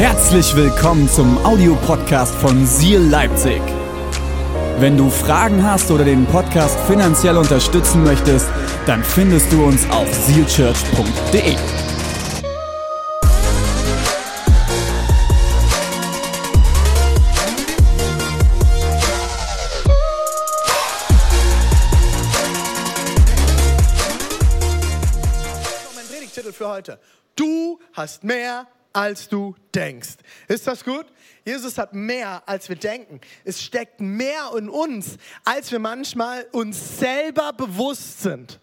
Herzlich willkommen zum Audiopodcast von Seal Leipzig. Wenn du Fragen hast oder den Podcast finanziell unterstützen möchtest, dann findest du uns auf sealchurch.de. mein Predigtitel für heute. Du hast mehr, als du denkst. Ist das gut? Jesus hat mehr, als wir denken. Es steckt mehr in uns, als wir manchmal uns selber bewusst sind.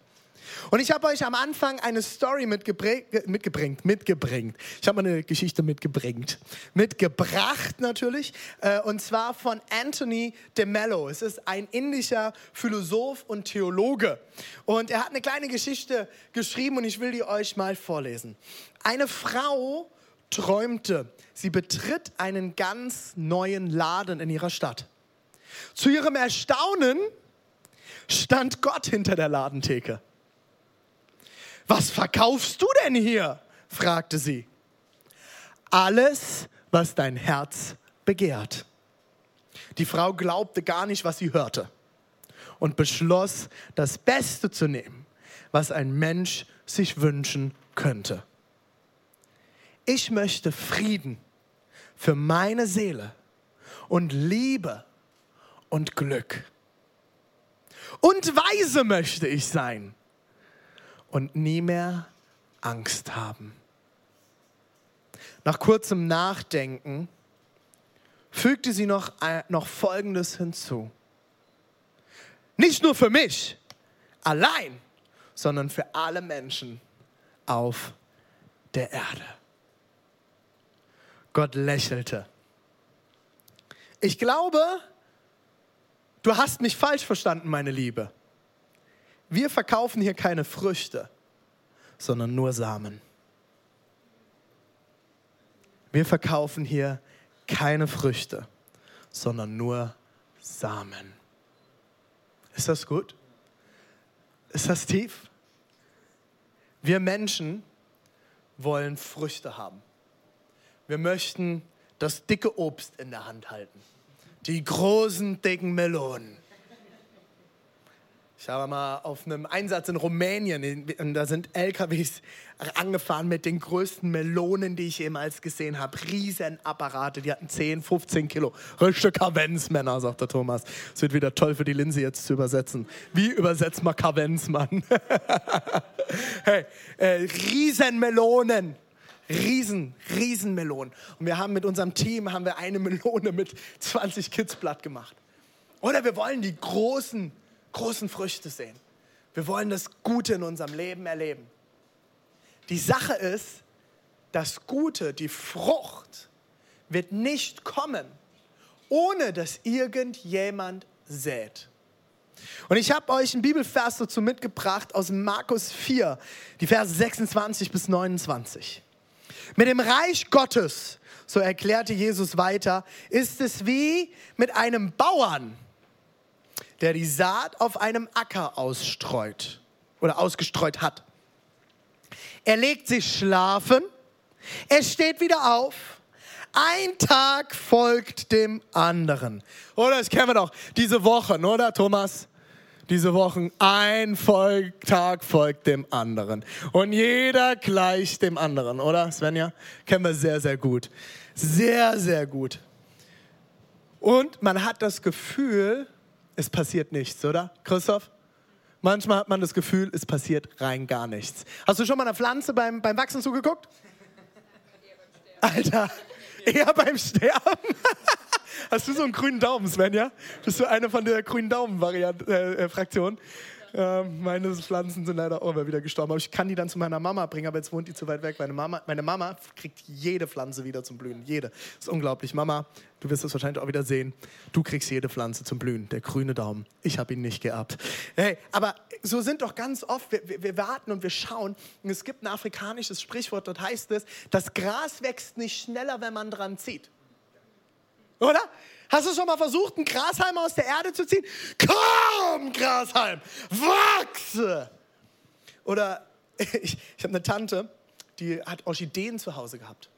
Und ich habe euch am Anfang eine Story mitgebringt, mitgebringt. Ich habe mal eine Geschichte mitgebringt, mitgebracht natürlich, äh, und zwar von Anthony de Mello. Es ist ein indischer Philosoph und Theologe. Und er hat eine kleine Geschichte geschrieben und ich will die euch mal vorlesen. Eine Frau träumte, sie betritt einen ganz neuen Laden in ihrer Stadt. Zu ihrem Erstaunen stand Gott hinter der Ladentheke. Was verkaufst du denn hier? fragte sie. Alles, was dein Herz begehrt. Die Frau glaubte gar nicht, was sie hörte und beschloss, das Beste zu nehmen, was ein Mensch sich wünschen könnte. Ich möchte Frieden für meine Seele und Liebe und Glück. Und weise möchte ich sein und nie mehr Angst haben. Nach kurzem Nachdenken fügte sie noch, noch Folgendes hinzu. Nicht nur für mich allein, sondern für alle Menschen auf der Erde. Gott lächelte. Ich glaube, du hast mich falsch verstanden, meine Liebe. Wir verkaufen hier keine Früchte, sondern nur Samen. Wir verkaufen hier keine Früchte, sondern nur Samen. Ist das gut? Ist das tief? Wir Menschen wollen Früchte haben. Wir möchten das dicke Obst in der Hand halten. Die großen, dicken Melonen. Ich habe mal auf einem Einsatz in Rumänien, und da sind LKWs angefahren mit den größten Melonen, die ich jemals gesehen habe. Riesenapparate, die hatten 10, 15 Kilo. Richtige Kavenzmänner, sagt der Thomas. Es wird wieder toll für die Linse jetzt zu übersetzen. Wie übersetzt man Kavenz, Mann? hey, äh, Riesenmelonen. Riesen, Riesenmelonen. Und wir haben mit unserem Team haben wir eine Melone mit 20 Kids platt gemacht. Oder wir wollen die großen großen Früchte sehen. Wir wollen das Gute in unserem Leben erleben. Die Sache ist, das Gute, die Frucht, wird nicht kommen, ohne dass irgendjemand sät. Und ich habe euch einen Bibelvers dazu mitgebracht aus Markus 4, die Verse 26 bis 29. Mit dem Reich Gottes, so erklärte Jesus weiter, ist es wie mit einem Bauern, der die Saat auf einem Acker ausstreut oder ausgestreut hat. Er legt sich schlafen, er steht wieder auf. Ein Tag folgt dem anderen. Oder das kennen wir doch, diese Wochen, oder Thomas? Diese Wochen, ein Tag folgt dem anderen. Und jeder gleicht dem anderen, oder Svenja? Kennen wir sehr, sehr gut. Sehr, sehr gut. Und man hat das Gefühl, es passiert nichts, oder? Christoph? Manchmal hat man das Gefühl, es passiert rein gar nichts. Hast du schon mal einer Pflanze beim, beim Wachsen zugeguckt? Alter, eher beim Sterben. Hast du so einen grünen Daumen, Svenja? Bist du eine von der grünen Daumen-Fraktion? Äh, äh, meine Pflanzen sind leider auch immer wieder gestorben. Aber ich kann die dann zu meiner Mama bringen, aber jetzt wohnt die zu weit weg. Meine Mama, meine Mama kriegt jede Pflanze wieder zum Blühen. Jede. Das ist unglaublich. Mama, du wirst es wahrscheinlich auch wieder sehen. Du kriegst jede Pflanze zum Blühen. Der grüne Daumen. Ich habe ihn nicht geerbt. Hey, aber so sind doch ganz oft, wir, wir, wir warten und wir schauen. Und es gibt ein afrikanisches Sprichwort, dort heißt es, das Gras wächst nicht schneller, wenn man dran zieht. Oder? Hast du schon mal versucht, einen Grashalm aus der Erde zu ziehen? Komm, Grashalm, wachse! Oder ich, ich habe eine Tante, die hat Orchideen zu Hause gehabt.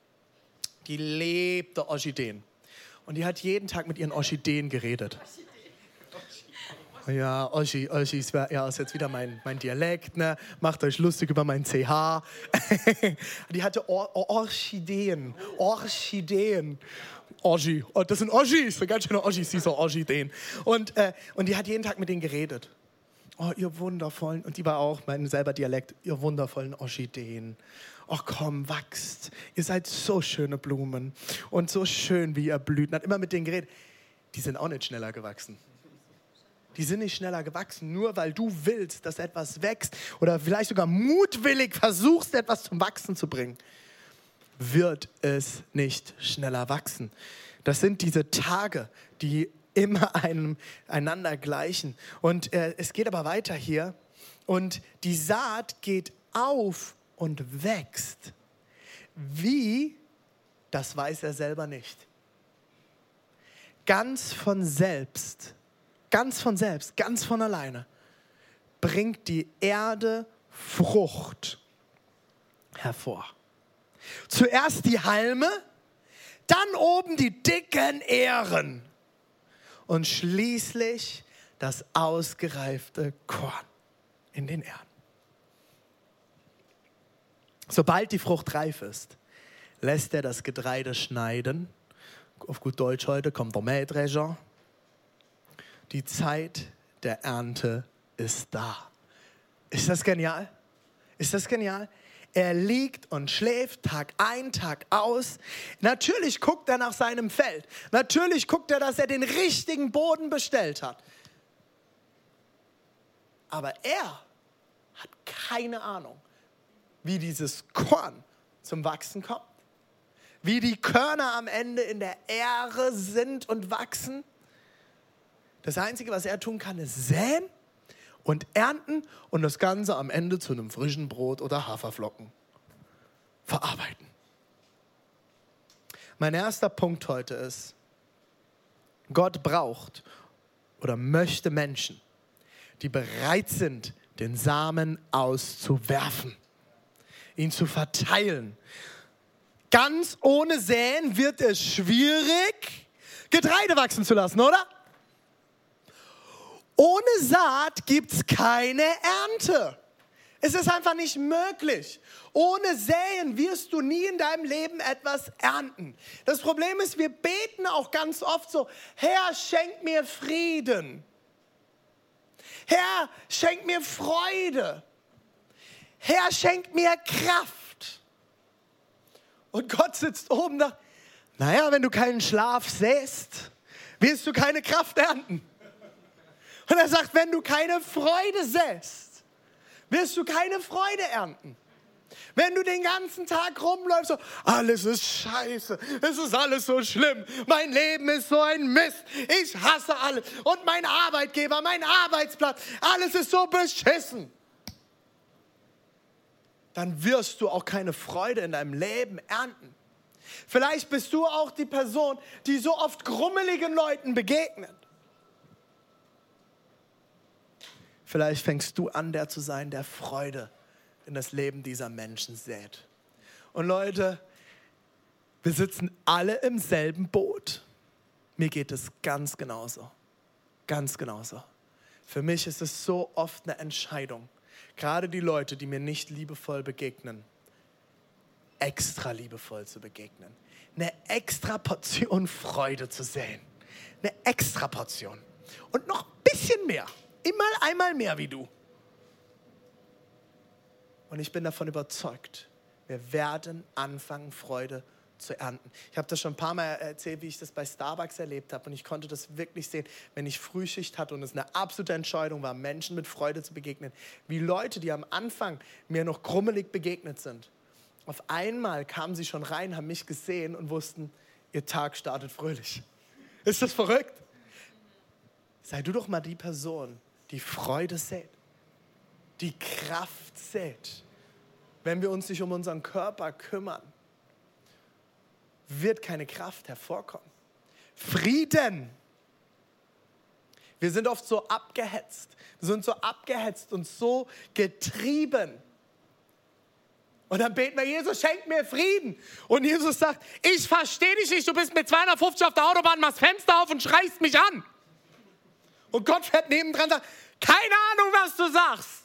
die lebte Orchideen. Und die hat jeden Tag mit ihren Orchideen geredet. Ja, Oschi, Oschi, ist, ja, ist jetzt wieder mein, mein Dialekt, ne? Macht euch lustig über mein CH. die hatte Or Or Orchideen. Orchideen. Oschi. Das sind Oschis, so ganz schöne Oschis, diese Orchideen. Und, äh, und die hat jeden Tag mit denen geredet. Oh, ihr wundervollen, und die war auch mein selber Dialekt, ihr wundervollen Orchideen. Oh komm, wachst. Ihr seid so schöne Blumen und so schön, wie ihr blüht. Und hat immer mit denen geredet. Die sind auch nicht schneller gewachsen. Die sind nicht schneller gewachsen, nur weil du willst, dass etwas wächst oder vielleicht sogar mutwillig versuchst, etwas zum Wachsen zu bringen, wird es nicht schneller wachsen. Das sind diese Tage, die immer einem, einander gleichen. Und äh, es geht aber weiter hier. Und die Saat geht auf und wächst. Wie, das weiß er selber nicht. Ganz von selbst ganz von selbst, ganz von alleine, bringt die Erde Frucht hervor. Zuerst die Halme, dann oben die dicken Ähren und schließlich das ausgereifte Korn in den Ähren. Sobald die Frucht reif ist, lässt er das Getreide schneiden. Auf gut Deutsch heute kommt der Mähdrescher die Zeit der Ernte ist da. Ist das genial? Ist das genial? Er liegt und schläft Tag ein, Tag aus. Natürlich guckt er nach seinem Feld. Natürlich guckt er, dass er den richtigen Boden bestellt hat. Aber er hat keine Ahnung, wie dieses Korn zum Wachsen kommt. Wie die Körner am Ende in der Ähre sind und wachsen. Das Einzige, was er tun kann, ist säen und ernten und das Ganze am Ende zu einem frischen Brot oder Haferflocken verarbeiten. Mein erster Punkt heute ist, Gott braucht oder möchte Menschen, die bereit sind, den Samen auszuwerfen, ihn zu verteilen. Ganz ohne Säen wird es schwierig, Getreide wachsen zu lassen, oder? Ohne Saat gibt es keine Ernte. Es ist einfach nicht möglich. Ohne Säen wirst du nie in deinem Leben etwas ernten. Das Problem ist, wir beten auch ganz oft so, Herr, schenk mir Frieden. Herr, schenk mir Freude. Herr, schenk mir Kraft. Und Gott sitzt oben da. Naja, wenn du keinen Schlaf säst, wirst du keine Kraft ernten. Und er sagt, wenn du keine Freude säst, wirst du keine Freude ernten. Wenn du den ganzen Tag rumläufst, so, alles ist scheiße, es ist alles so schlimm, mein Leben ist so ein Mist, ich hasse alles und mein Arbeitgeber, mein Arbeitsplatz, alles ist so beschissen. Dann wirst du auch keine Freude in deinem Leben ernten. Vielleicht bist du auch die Person, die so oft grummeligen Leuten begegnet. Vielleicht fängst du an, der zu sein, der Freude in das Leben dieser Menschen sät. Und Leute, wir sitzen alle im selben Boot. Mir geht es ganz genauso. Ganz genauso. Für mich ist es so oft eine Entscheidung, gerade die Leute, die mir nicht liebevoll begegnen, extra liebevoll zu begegnen. Eine extra Portion Freude zu sehen. Eine extra Portion. Und noch ein bisschen mehr. Immer einmal mehr wie du. Und ich bin davon überzeugt, wir werden anfangen, Freude zu ernten. Ich habe das schon ein paar Mal erzählt, wie ich das bei Starbucks erlebt habe. Und ich konnte das wirklich sehen, wenn ich Frühschicht hatte und es eine absolute Entscheidung war, Menschen mit Freude zu begegnen. Wie Leute, die am Anfang mir noch krummelig begegnet sind. Auf einmal kamen sie schon rein, haben mich gesehen und wussten, ihr Tag startet fröhlich. Ist das verrückt? Sei du doch mal die Person, die Freude sät, die Kraft sät. Wenn wir uns nicht um unseren Körper kümmern, wird keine Kraft hervorkommen. Frieden. Wir sind oft so abgehetzt. Wir sind so abgehetzt und so getrieben Und dann beten wir, Jesus, schenk mir Frieden. Und Jesus sagt, ich verstehe dich nicht, du bist mit 250 auf der Autobahn, machst Fenster auf und schreist mich an. Und Gott fährt nebendran und sagt, keine Ahnung, was du sagst.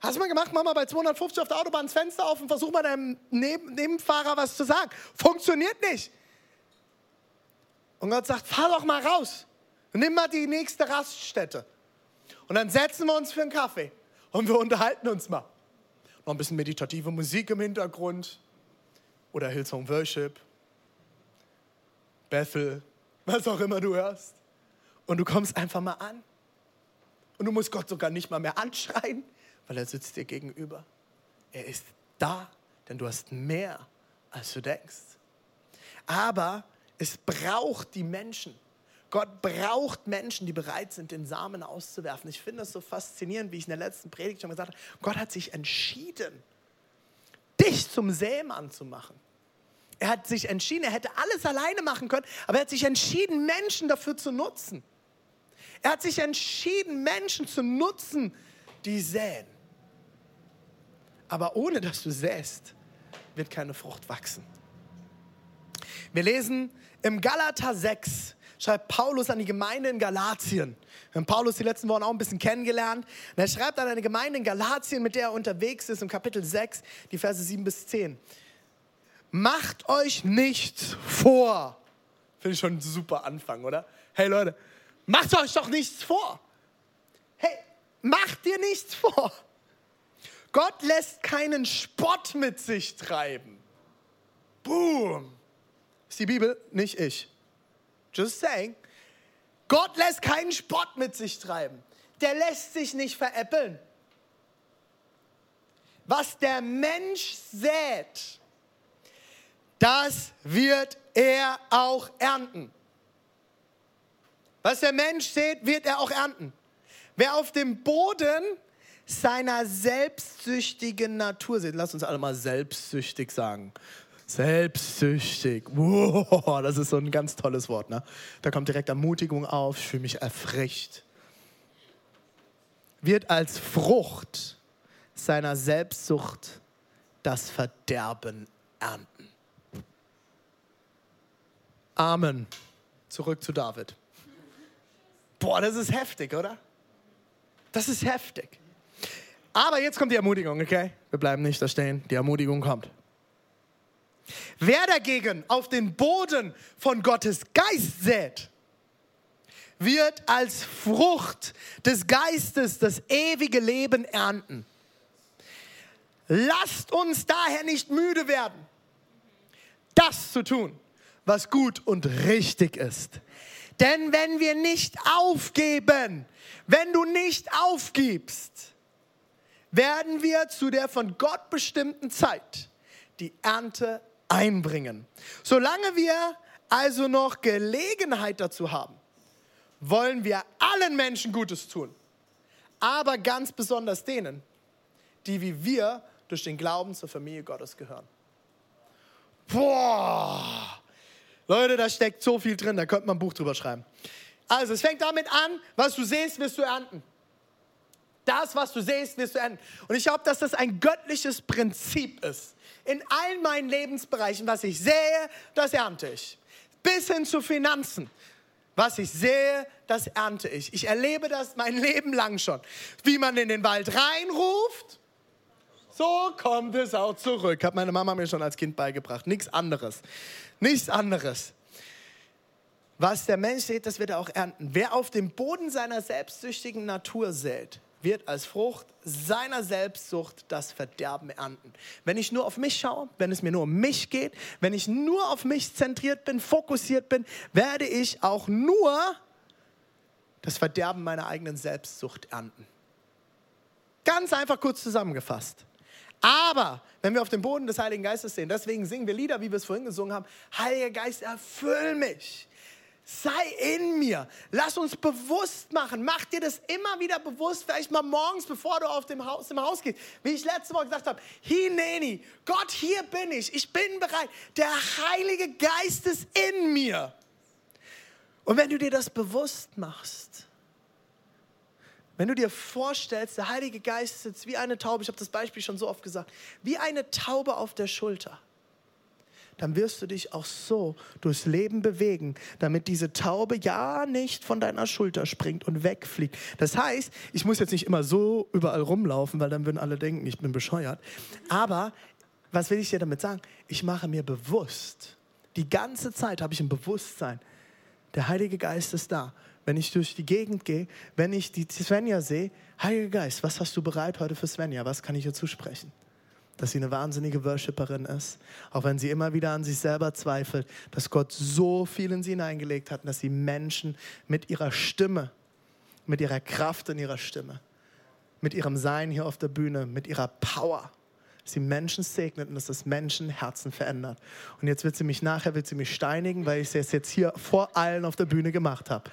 Hast du mal gemacht, Mama, bei 250 auf der Autobahn das Fenster auf und versuch mal deinem Neben Nebenfahrer was zu sagen. Funktioniert nicht. Und Gott sagt, fahr doch mal raus. Nimm mal die nächste Raststätte. Und dann setzen wir uns für einen Kaffee und wir unterhalten uns mal. Noch ein bisschen meditative Musik im Hintergrund oder Hillsong Worship, Bethel, was auch immer du hörst. Und du kommst einfach mal an. Und du musst Gott sogar nicht mal mehr anschreien, weil er sitzt dir gegenüber. Er ist da, denn du hast mehr, als du denkst. Aber es braucht die Menschen. Gott braucht Menschen, die bereit sind, den Samen auszuwerfen. Ich finde das so faszinierend, wie ich in der letzten Predigt schon gesagt habe. Gott hat sich entschieden, dich zum Sämann zu machen. Er hat sich entschieden, er hätte alles alleine machen können, aber er hat sich entschieden, Menschen dafür zu nutzen. Er hat sich entschieden, Menschen zu nutzen, die säen. Aber ohne dass du säst, wird keine Frucht wachsen. Wir lesen im Galater 6, schreibt Paulus an die Gemeinde in Galatien. Wir haben Paulus die letzten Wochen auch ein bisschen kennengelernt. Und er schreibt an eine Gemeinde in Galatien, mit der er unterwegs ist, im Kapitel 6, die Verse 7 bis 10. Macht euch nichts vor. Finde ich schon ein super Anfang, oder? Hey Leute, Macht euch doch nichts vor. Hey, macht dir nichts vor. Gott lässt keinen Spott mit sich treiben. Boom. Ist die Bibel, nicht ich. Just saying. Gott lässt keinen Spott mit sich treiben. Der lässt sich nicht veräppeln. Was der Mensch sät, das wird er auch ernten. Was der Mensch sät, wird er auch ernten. Wer auf dem Boden seiner selbstsüchtigen Natur sät, lass uns alle mal selbstsüchtig sagen. Selbstsüchtig. Wow, das ist so ein ganz tolles Wort. Ne? Da kommt direkt Ermutigung auf. Ich fühle mich erfrischt. Wird als Frucht seiner Selbstsucht das Verderben ernten. Amen. Zurück zu David. Boah, das ist heftig, oder? Das ist heftig. Aber jetzt kommt die Ermutigung, okay? Wir bleiben nicht da stehen. Die Ermutigung kommt. Wer dagegen auf den Boden von Gottes Geist sät, wird als Frucht des Geistes das ewige Leben ernten. Lasst uns daher nicht müde werden, das zu tun, was gut und richtig ist. Denn wenn wir nicht aufgeben, wenn du nicht aufgibst, werden wir zu der von Gott bestimmten Zeit die Ernte einbringen. Solange wir also noch Gelegenheit dazu haben, wollen wir allen Menschen Gutes tun, aber ganz besonders denen, die wie wir durch den Glauben zur Familie Gottes gehören. Boah, Leute, da steckt so viel drin, da könnte man ein Buch drüber schreiben. Also, es fängt damit an, was du siehst, wirst du ernten. Das, was du siehst, wirst du ernten. Und ich glaube, dass das ein göttliches Prinzip ist. In allen meinen Lebensbereichen, was ich sehe, das ernte ich. Bis hin zu Finanzen. Was ich sehe, das ernte ich. Ich erlebe das mein Leben lang schon. Wie man in den Wald reinruft, so kommt es auch zurück. Hat meine Mama mir schon als Kind beigebracht. Nichts anderes. Nichts anderes. Was der Mensch sät, das wird er auch ernten. Wer auf dem Boden seiner selbstsüchtigen Natur sät, wird als Frucht seiner Selbstsucht das Verderben ernten. Wenn ich nur auf mich schaue, wenn es mir nur um mich geht, wenn ich nur auf mich zentriert bin, fokussiert bin, werde ich auch nur das Verderben meiner eigenen Selbstsucht ernten. Ganz einfach kurz zusammengefasst. Aber wenn wir auf dem Boden des Heiligen Geistes sehen, deswegen singen wir Lieder, wie wir es vorhin gesungen haben, Heiliger Geist, erfüll mich. Sei in mir. Lass uns bewusst machen. Mach dir das immer wieder bewusst, vielleicht mal morgens, bevor du auf dem Haus, im Haus gehst. Wie ich letzte Woche gesagt habe, Hineni, Gott, hier bin ich. Ich bin bereit. Der Heilige Geist ist in mir. Und wenn du dir das bewusst machst, Wenn du dir vorstellst, der Heilige Geist sitzt wie eine Taube, ich habe das Beispiel schon so oft gesagt, wie eine Taube auf der Schulter, dann wirst du dich auch so durchs Leben bewegen, damit diese Taube ja nicht von deiner Schulter springt und wegfliegt. Das heißt, ich muss jetzt nicht immer so überall rumlaufen, weil dann würden alle denken, ich bin bescheuert. Aber was will ich dir damit sagen? Ich mache mir bewusst, die ganze Zeit habe ich ein Bewusstsein, der Heilige Geist ist da. Wenn ich durch die Gegend gehe, wenn ich die Svenja sehe, Heiliger Geist, was hast du bereit heute für Svenja? Was kann ich ihr zusprechen? Dass sie eine wahnsinnige Worshipperin ist, auch wenn sie immer wieder an sich selber zweifelt, dass Gott so viel in sie hineingelegt hat, dass sie Menschen mit ihrer Stimme, mit ihrer Kraft in ihrer Stimme, mit ihrem Sein hier auf der Bühne, mit ihrer Power, dass sie Menschen segnet und dass das Menschen Herzen verändert. Und jetzt wird sie mich nachher, wird sie mich steinigen, weil ich es jetzt hier vor allen auf der Bühne gemacht habe.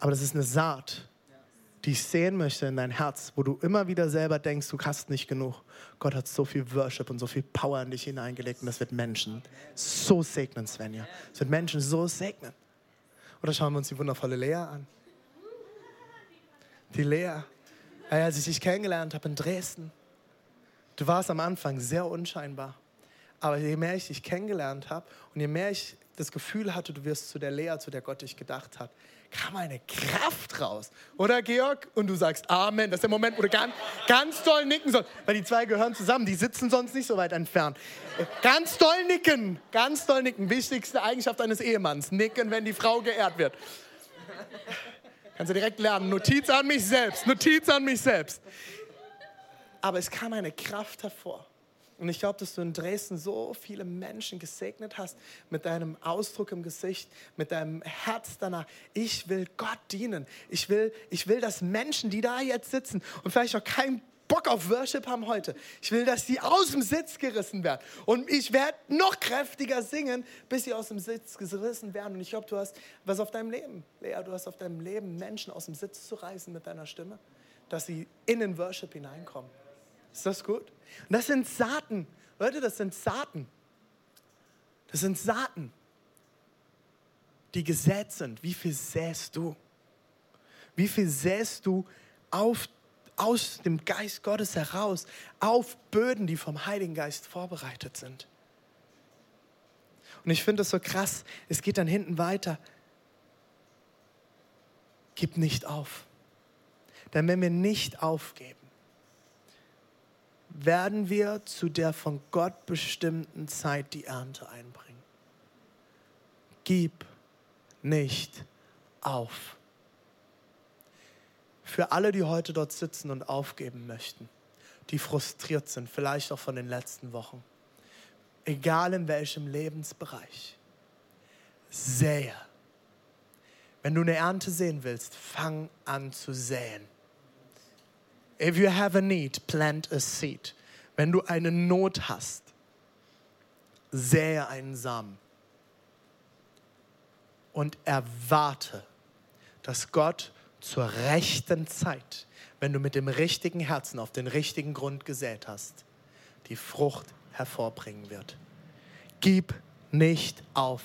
Aber das ist eine Saat, die ich sehen möchte in dein Herz, wo du immer wieder selber denkst, du hast nicht genug. Gott hat so viel Worship und so viel Power in dich hineingelegt und das wird Menschen so segnen, Svenja. Es wird Menschen so segnen. Oder schauen wir uns die wundervolle Lea an. Die Lea, als ich dich kennengelernt habe in Dresden, Du warst am Anfang sehr unscheinbar. Aber je mehr ich dich kennengelernt habe und je mehr ich das Gefühl hatte, du wirst zu der Lea, zu der Gott dich gedacht hat, kam eine Kraft raus. Oder Georg? Und du sagst Amen. Das ist der Moment, wo du ganz, ganz doll nicken sollst. Weil die zwei gehören zusammen, die sitzen sonst nicht so weit entfernt. Ganz doll nicken, ganz doll nicken. Wichtigste Eigenschaft eines Ehemanns. Nicken, wenn die Frau geehrt wird. Kannst du direkt lernen. Notiz an mich selbst. Notiz an mich selbst aber es kam eine Kraft hervor. Und ich glaube, dass du in Dresden so viele Menschen gesegnet hast mit deinem Ausdruck im Gesicht, mit deinem Herz danach. Ich will Gott dienen. Ich will, ich will, dass Menschen, die da jetzt sitzen und vielleicht auch keinen Bock auf Worship haben heute, ich will, dass sie aus dem Sitz gerissen werden. Und ich werde noch kräftiger singen, bis sie aus dem Sitz gerissen werden. Und ich glaube, du hast was auf deinem Leben, Lea, du hast auf deinem Leben Menschen aus dem Sitz zu reißen mit deiner Stimme, dass sie in den Worship hineinkommen. Ist das gut? Und das sind Saaten. Leute, das sind Saaten. Das sind Saaten, die gesät sind. Wie viel säst du? Wie viel säst du auf, aus dem Geist Gottes heraus auf Böden, die vom Heiligen Geist vorbereitet sind? Und ich finde das so krass. Es geht dann hinten weiter. Gib nicht auf. Denn wenn wir nicht aufgeben, werden wir zu der von Gott bestimmten Zeit die Ernte einbringen. Gib nicht auf. Für alle, die heute dort sitzen und aufgeben möchten, die frustriert sind, vielleicht auch von den letzten Wochen, egal in welchem Lebensbereich, sähe. Wenn du eine Ernte sehen willst, fang an zu säen. If you have a need, plant a seed. Wenn du eine Not hast, sähe einen Samen und erwarte, dass Gott zur rechten Zeit, wenn du mit dem richtigen Herzen auf den richtigen Grund gesät hast, die Frucht hervorbringen wird. Gib nicht auf.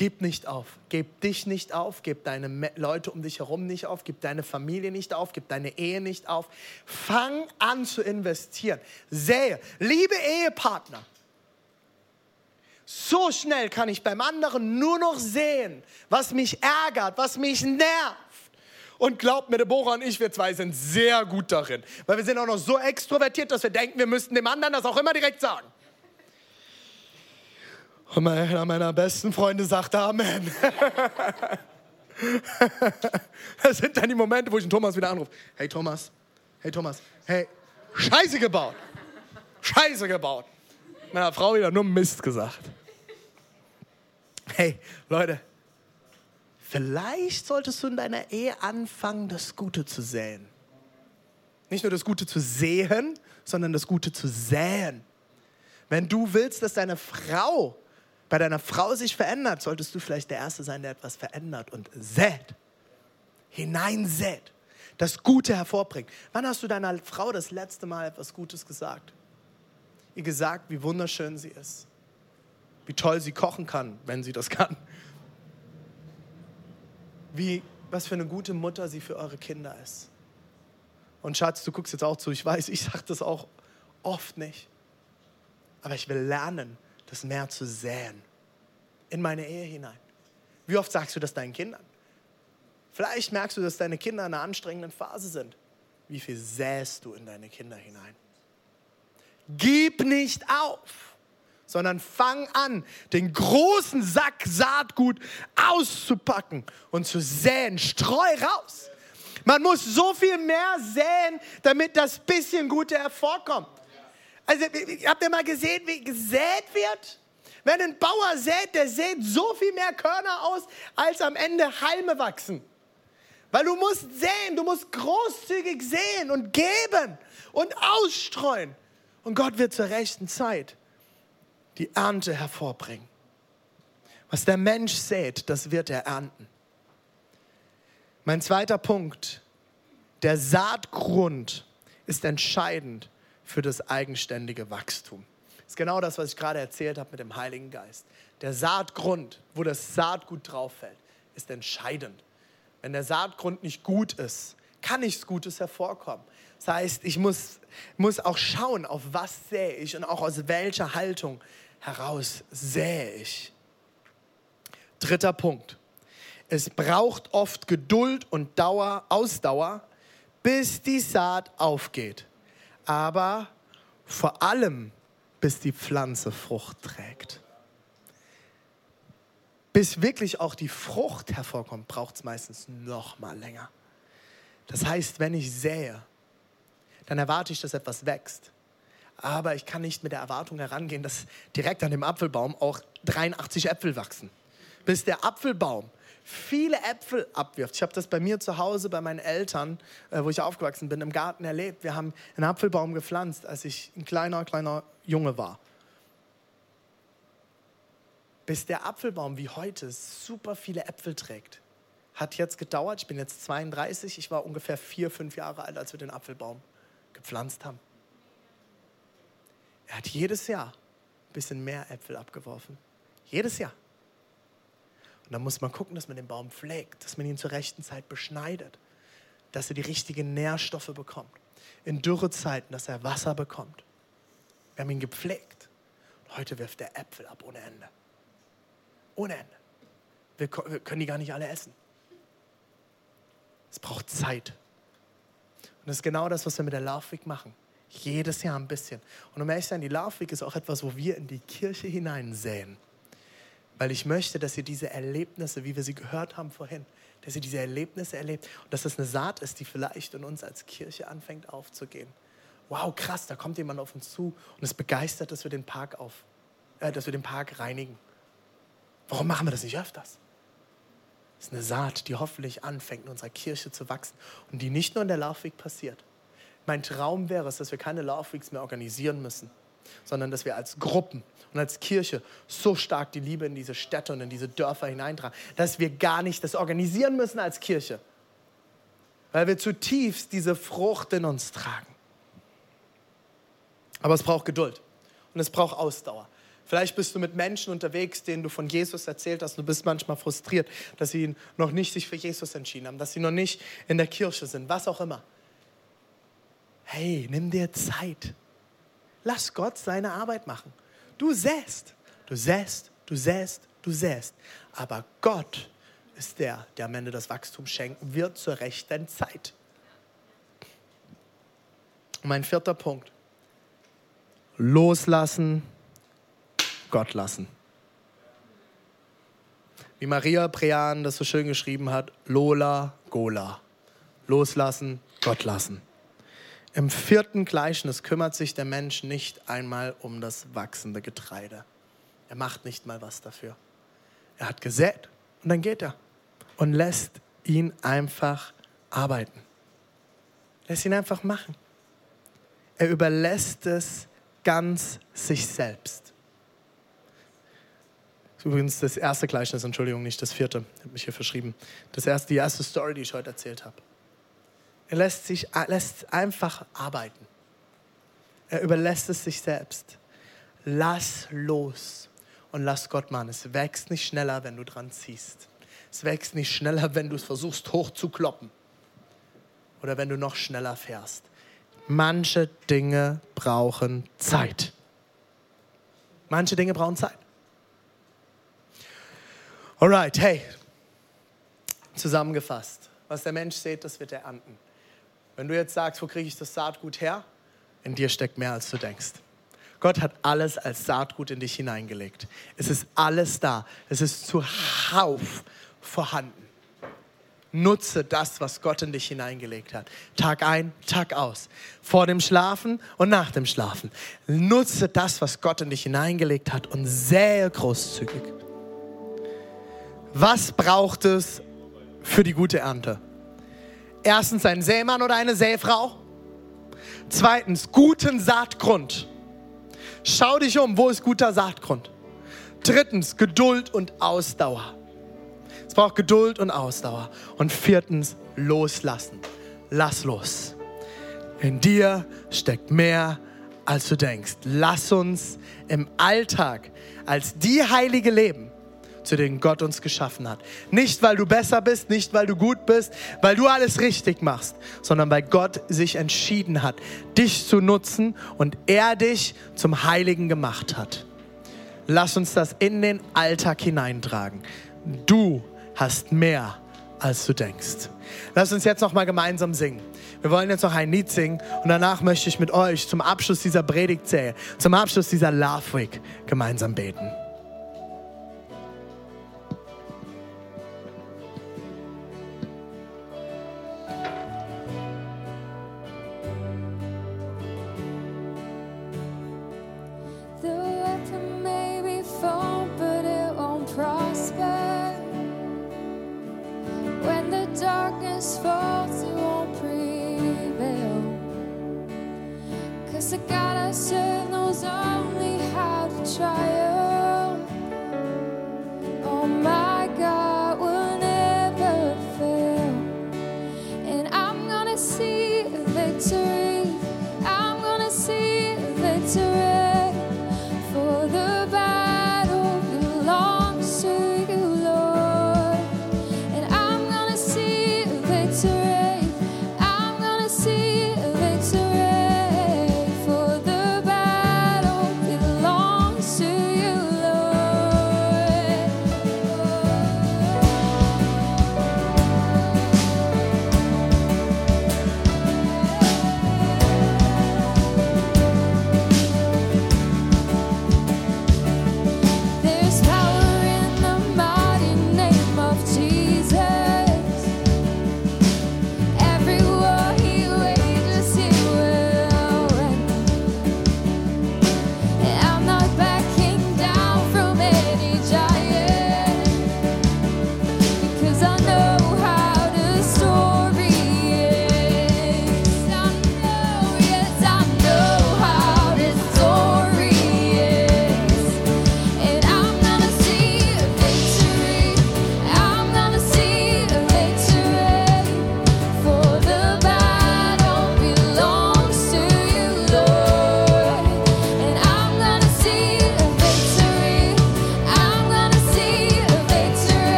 Gib nicht auf. Gib dich nicht auf. Gib deine Leute um dich herum nicht auf. Gib deine Familie nicht auf. Gib deine Ehe nicht auf. Fang an zu investieren. Sähe. Liebe Ehepartner. So schnell kann ich beim anderen nur noch sehen, was mich ärgert, was mich nervt. Und glaubt mir, Deborah und ich, wir zwei sind sehr gut darin. Weil wir sind auch noch so extrovertiert, dass wir denken, wir müssten dem anderen das auch immer direkt sagen. Und einer meiner besten Freunde sagt Amen. das sind dann die Momente, wo ich den Thomas wieder anrufe. Hey Thomas, hey Thomas, hey, Scheiße gebaut. Scheiße gebaut. Meiner Frau wieder nur Mist gesagt. Hey, Leute, vielleicht solltest du in deiner Ehe anfangen, das Gute zu säen. Nicht nur das Gute zu sehen, sondern das Gute zu säen. Wenn du willst, dass deine Frau bei deiner Frau sich verändert, solltest du vielleicht der Erste sein, der etwas verändert und sät, hineinsät, das Gute hervorbringt. Wann hast du deiner Frau das letzte Mal etwas Gutes gesagt? Ihr gesagt, wie wunderschön sie ist, wie toll sie kochen kann, wenn sie das kann, wie, was für eine gute Mutter sie für eure Kinder ist. Und Schatz, du guckst jetzt auch zu, ich weiß, ich sage das auch oft nicht. Aber ich will lernen, das mehr zu säen. In meine Ehe hinein. Wie oft sagst du das deinen Kindern? Vielleicht merkst du, dass deine Kinder in einer anstrengenden Phase sind. Wie viel säst du in deine Kinder hinein? Gib nicht auf, sondern fang an, den großen Sack Saatgut auszupacken und zu säen. Streu raus. Man muss so viel mehr säen, damit das bisschen Gute hervorkommt. Also, habt ihr mal gesehen, wie gesät wird? Wenn ein Bauer sät, der sät so viel mehr Körner aus, als am Ende Halme wachsen. Weil du musst säen, du musst großzügig säen und geben und ausstreuen. Und Gott wird zur rechten Zeit die Ernte hervorbringen. Was der Mensch sät, das wird er ernten. Mein zweiter Punkt, der Saatgrund ist entscheidend für das eigenständige Wachstum. Das ist genau das, was ich gerade erzählt habe mit dem Heiligen Geist. Der Saatgrund, wo das Saatgut drauf fällt, ist entscheidend. Wenn der Saatgrund nicht gut ist, kann nichts Gutes hervorkommen. Das heißt, ich muss, muss auch schauen, auf was sähe ich und auch aus welcher Haltung heraus sähe ich. Dritter Punkt. Es braucht oft Geduld und Dauer, Ausdauer, bis die Saat aufgeht. Aber vor allem, bis die Pflanze Frucht trägt. Bis wirklich auch die Frucht hervorkommt, braucht es meistens noch mal länger. Das heißt, wenn ich sähe, dann erwarte ich, dass etwas wächst. Aber ich kann nicht mit der Erwartung herangehen, dass direkt an dem Apfelbaum auch 83 Äpfel wachsen. Bis der Apfelbaum viele Äpfel abwirft. Ich habe das bei mir zu Hause, bei meinen Eltern, äh, wo ich aufgewachsen bin, im Garten erlebt. Wir haben einen Apfelbaum gepflanzt, als ich ein kleiner, kleiner Junge war bis der Apfelbaum wie heute super viele Äpfel trägt. Hat jetzt gedauert, ich bin jetzt 32, ich war ungefähr vier, fünf Jahre alt, als wir den Apfelbaum gepflanzt haben. Er hat jedes Jahr ein bisschen mehr Äpfel abgeworfen. Jedes Jahr. Und dann muss man gucken, dass man den Baum pflegt, dass man ihn zur rechten Zeit beschneidet, dass er die richtigen Nährstoffe bekommt. In Dürrezeiten, dass er Wasser bekommt. Wir haben ihn gepflegt. Und heute wirft er Äpfel ab ohne Ende. Ohne Ende. Wir, wir können die gar nicht alle essen. Es braucht Zeit. Und das ist genau das, was wir mit der Week machen. Jedes Jahr ein bisschen. Und um ehrlich zu sein, die Week ist auch etwas, wo wir in die Kirche hineinsäen. Weil ich möchte, dass ihr diese Erlebnisse, wie wir sie gehört haben vorhin, dass ihr diese Erlebnisse erlebt und dass das eine Saat ist, die vielleicht in uns als Kirche anfängt aufzugehen. Wow, krass, da kommt jemand auf uns zu und ist begeistert, dass wir den Park auf, äh, dass wir den Park reinigen. Warum machen wir das nicht öfters? Das ist eine Saat, die hoffentlich anfängt, in unserer Kirche zu wachsen und die nicht nur in der Laufweg passiert. Mein Traum wäre es, dass wir keine Laufwegs mehr organisieren müssen, sondern dass wir als Gruppen und als Kirche so stark die Liebe in diese Städte und in diese Dörfer hineintragen, dass wir gar nicht das organisieren müssen als Kirche, weil wir zutiefst diese Frucht in uns tragen. Aber es braucht Geduld und es braucht Ausdauer. Vielleicht bist du mit Menschen unterwegs, denen du von Jesus erzählt hast. Du bist manchmal frustriert, dass sie noch nicht sich für Jesus entschieden haben, dass sie noch nicht in der Kirche sind, was auch immer. Hey, nimm dir Zeit. Lass Gott seine Arbeit machen. Du säst, du säst, du säst, du säst. Aber Gott ist der, der am Ende das Wachstum schenken wird zur rechten Zeit. Mein vierter Punkt. Loslassen Gott lassen. Wie Maria Prean das so schön geschrieben hat, Lola, Gola. Loslassen, Gott lassen. Im vierten Gleichnis kümmert sich der Mensch nicht einmal um das wachsende Getreide. Er macht nicht mal was dafür. Er hat gesät und dann geht er und lässt ihn einfach arbeiten. Lässt ihn einfach machen. Er überlässt es ganz sich selbst ist übrigens das erste Gleichnis, Entschuldigung, nicht das vierte. Ich habe mich hier verschrieben. Das erste, die erste Story, die ich heute erzählt habe. Er lässt sich lässt einfach arbeiten. Er überlässt es sich selbst. Lass los und lass Gott machen. Es wächst nicht schneller, wenn du dran ziehst. Es wächst nicht schneller, wenn du es versuchst hochzukloppen. oder wenn du noch schneller fährst. Manche Dinge brauchen Zeit. Manche Dinge brauchen Zeit. Alright, hey, zusammengefasst. Was der Mensch sät, das wird er ernten. Wenn du jetzt sagst, wo kriege ich das Saatgut her? In dir steckt mehr, als du denkst. Gott hat alles als Saatgut in dich hineingelegt. Es ist alles da. Es ist zuhauf vorhanden. Nutze das, was Gott in dich hineingelegt hat. Tag ein, Tag aus. Vor dem Schlafen und nach dem Schlafen. Nutze das, was Gott in dich hineingelegt hat und sähe großzügig. Was braucht es für die gute Ernte? Erstens ein Sämann oder eine Säfrau. Zweitens guten Saatgrund. Schau dich um, wo ist guter Saatgrund? Drittens Geduld und Ausdauer. Es braucht Geduld und Ausdauer. Und viertens loslassen. Lass los. In dir steckt mehr, als du denkst. Lass uns im Alltag als die Heilige leben, zu denen Gott uns geschaffen hat. Nicht, weil du besser bist, nicht, weil du gut bist, weil du alles richtig machst, sondern weil Gott sich entschieden hat, dich zu nutzen und er dich zum Heiligen gemacht hat. Lass uns das in den Alltag hineintragen. Du hast mehr, als du denkst. Lass uns jetzt noch mal gemeinsam singen. Wir wollen jetzt noch ein Lied singen und danach möchte ich mit euch zum Abschluss dieser Predigtserie, zum Abschluss dieser Love Week gemeinsam beten.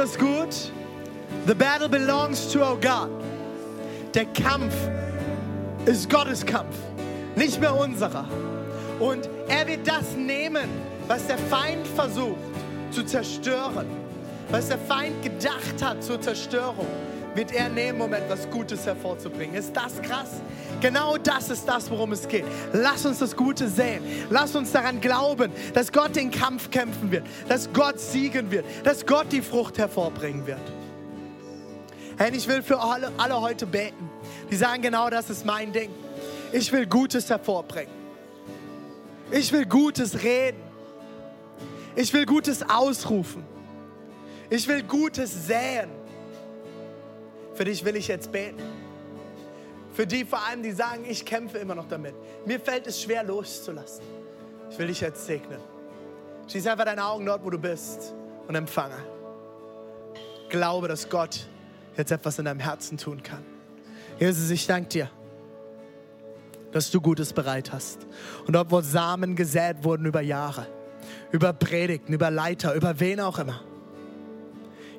Das gut? The battle belongs to our God. Der Kampf ist Gottes Kampf, nicht mehr unserer. Und er wird das nehmen, was der Feind versucht zu zerstören, was der Feind gedacht hat zur Zerstörung, wird er nehmen, um etwas Gutes hervorzubringen. Ist das krass? Genau das ist das, worum es geht. Lass uns das Gute sehen. Lass uns daran glauben, dass Gott den Kampf kämpfen wird, dass Gott siegen wird, dass Gott die Frucht hervorbringen wird. Hey, ich will für alle, alle heute beten, die sagen, genau das ist mein Ding. Ich will Gutes hervorbringen. Ich will Gutes reden. Ich will Gutes ausrufen. Ich will Gutes säen. Für dich will ich jetzt beten. Für die vor allem, die sagen, ich kämpfe immer noch damit. Mir fällt es schwer loszulassen. Ich will dich jetzt segnen. Schließ einfach deine Augen dort, wo du bist und empfange. Glaube, dass Gott jetzt etwas in deinem Herzen tun kann. Jesus, ich danke dir, dass du Gutes bereit hast. Und dort, wo Samen gesät wurden über Jahre, über Predigten, über Leiter, über wen auch immer.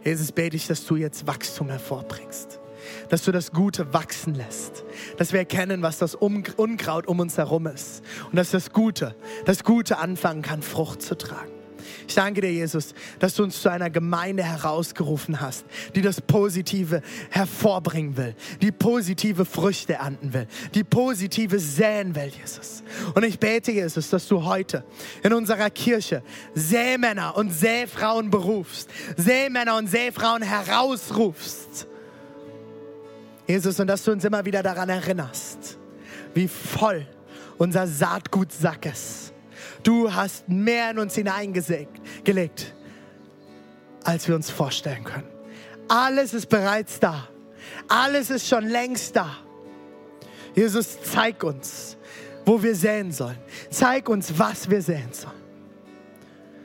Jesus, bete ich, dass du jetzt Wachstum hervorbringst. Dass du das Gute wachsen lässt. Dass wir erkennen, was das Unkraut um uns herum ist. Und dass das Gute, das Gute anfangen kann, Frucht zu tragen. Ich danke dir, Jesus, dass du uns zu einer Gemeinde herausgerufen hast, die das Positive hervorbringen will, die positive Früchte ernten will, die positive säen will, Jesus. Und ich bete, Jesus, dass du heute in unserer Kirche Sämänner und Säfrauen berufst, Sämänner und Säfrauen herausrufst. Jesus, und dass du uns immer wieder daran erinnerst, wie voll unser Saatgutsack ist Du hast mehr in uns hineingelegt, als wir uns vorstellen können. Alles ist bereits da. Alles ist schon längst da. Jesus, zeig uns, wo wir säen sollen. Zeig uns, was wir säen sollen.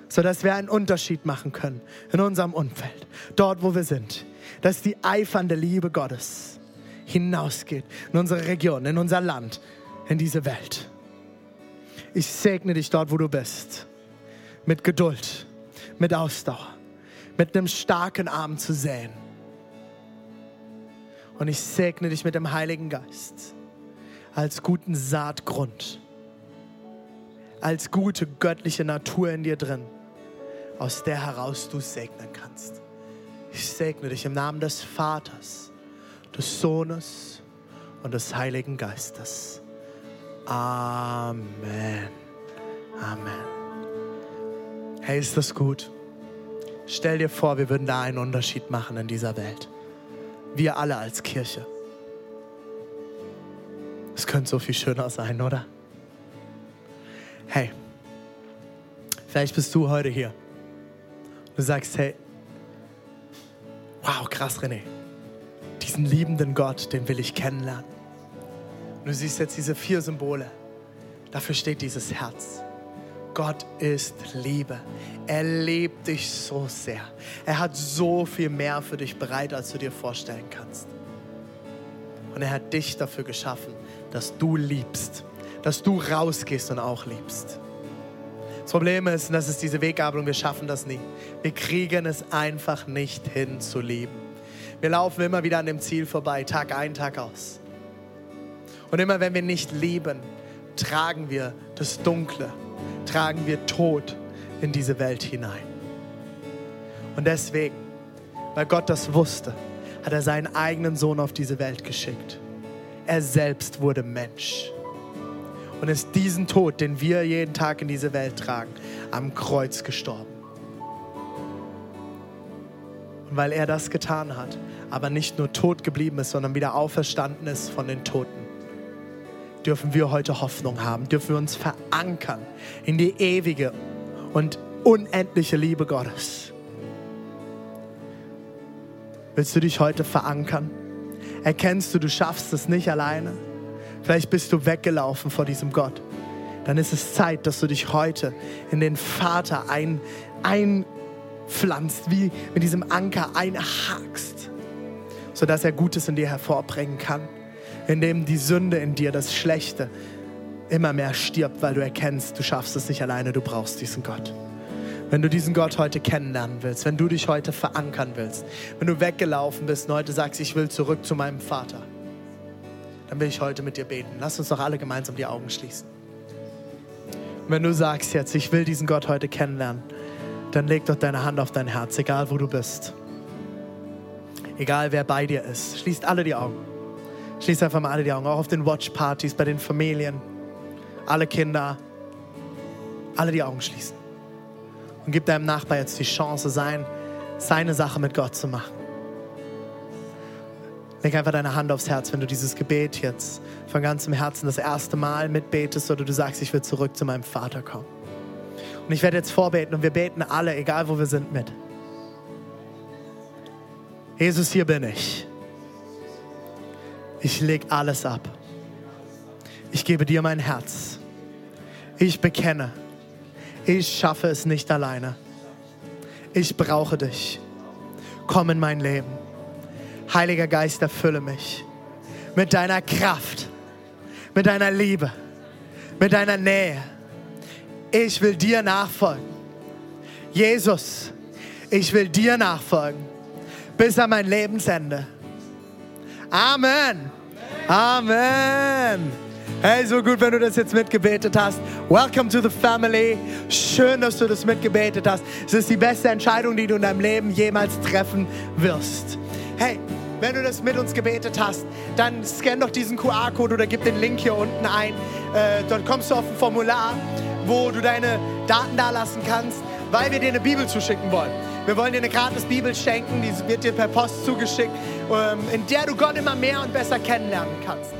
Sodass wir einen Unterschied machen können in unserem Umfeld, dort, wo wir sind. Dass die eifernde Liebe Gottes hinausgeht in unsere Region, in unser Land, in diese Welt. Ich segne dich dort, wo du bist. Mit Geduld, mit Ausdauer, mit einem starken Arm zu säen. Und ich segne dich mit dem Heiligen Geist als guten Saatgrund, als gute göttliche Natur in dir drin, aus der heraus du segnen kannst. Ich segne dich im Namen des Vaters, des Sohnes und des Heiligen Geistes. Amen. Amen. Hey, ist das gut? Stell dir vor, wir würden da einen Unterschied machen in dieser Welt. Wir alle als Kirche. Es könnte so viel schöner sein, oder? Hey, vielleicht bist du heute hier. Du sagst, hey, wow, krass, René. Diesen liebenden Gott, den will ich kennenlernen. Und du siehst jetzt diese vier Symbole. Dafür steht dieses Herz. Gott ist Liebe. Er liebt dich so sehr. Er hat so viel mehr für dich bereit, als du dir vorstellen kannst. Und er hat dich dafür geschaffen, dass du liebst, dass du rausgehst und auch liebst. Das Problem ist, und das ist diese Weggabelung, wir schaffen das nie. Wir kriegen es einfach nicht hin zu lieben. Wir laufen immer wieder an dem Ziel vorbei, Tag ein, Tag aus. Und immer wenn wir nicht lieben, tragen wir das Dunkle, tragen wir Tod in diese Welt hinein. Und deswegen, weil Gott das wusste, hat er seinen eigenen Sohn auf diese Welt geschickt. Er selbst wurde Mensch und ist diesen Tod, den wir jeden Tag in diese Welt tragen, am Kreuz gestorben. Und weil er das getan hat, aber nicht nur tot geblieben ist, sondern wieder auferstanden ist von den Toten, dürfen wir heute Hoffnung haben, dürfen wir uns verankern in die ewige und unendliche Liebe Gottes. Willst du dich heute verankern? Erkennst du, du schaffst es nicht alleine? Vielleicht bist du weggelaufen vor diesem Gott. Dann ist es Zeit, dass du dich heute in den Vater ein, einpflanzt, wie mit diesem Anker einhakst, sodass er Gutes in dir hervorbringen kann in dem die Sünde in dir, das Schlechte, immer mehr stirbt, weil du erkennst, du schaffst es nicht alleine, du brauchst diesen Gott. Wenn du diesen Gott heute kennenlernen willst, wenn du dich heute verankern willst, wenn du weggelaufen bist und heute sagst, ich will zurück zu meinem Vater, dann will ich heute mit dir beten. Lass uns doch alle gemeinsam die Augen schließen. Und wenn du sagst jetzt, ich will diesen Gott heute kennenlernen, dann leg doch deine Hand auf dein Herz, egal wo du bist. Egal wer bei dir ist. Schließt alle die Augen. Schließt einfach mal alle die Augen. Auch auf den Watchpartys, bei den Familien. Alle Kinder. Alle die Augen schließen. Und gib deinem Nachbar jetzt die Chance, sein, seine Sache mit Gott zu machen. Leg einfach deine Hand aufs Herz, wenn du dieses Gebet jetzt von ganzem Herzen das erste Mal mitbetest oder du sagst, ich will zurück zu meinem Vater kommen. Und ich werde jetzt vorbeten und wir beten alle, egal wo wir sind, mit. Jesus, hier bin ich. Ich leg alles ab. Ich gebe dir mein Herz. Ich bekenne, ich schaffe es nicht alleine. Ich brauche dich. Komm in mein Leben. Heiliger Geist, erfülle mich mit deiner Kraft, mit deiner Liebe, mit deiner Nähe. Ich will dir nachfolgen. Jesus, ich will dir nachfolgen bis an mein Lebensende. Amen. Amen. Hey, so gut, wenn du das jetzt mitgebetet hast. Welcome to the family. Schön, dass du das mitgebetet hast. Es ist die beste Entscheidung, die du in deinem Leben jemals treffen wirst. Hey, wenn du das mit uns gebetet hast, dann scan doch diesen QR-Code oder gib den Link hier unten ein. Äh, dort kommst du auf ein Formular, wo du deine Daten dalassen kannst, weil wir dir eine Bibel zuschicken wollen. Wir wollen dir eine gratis Bibel schenken, die wird dir per Post zugeschickt, in der du Gott immer mehr und besser kennenlernen kannst.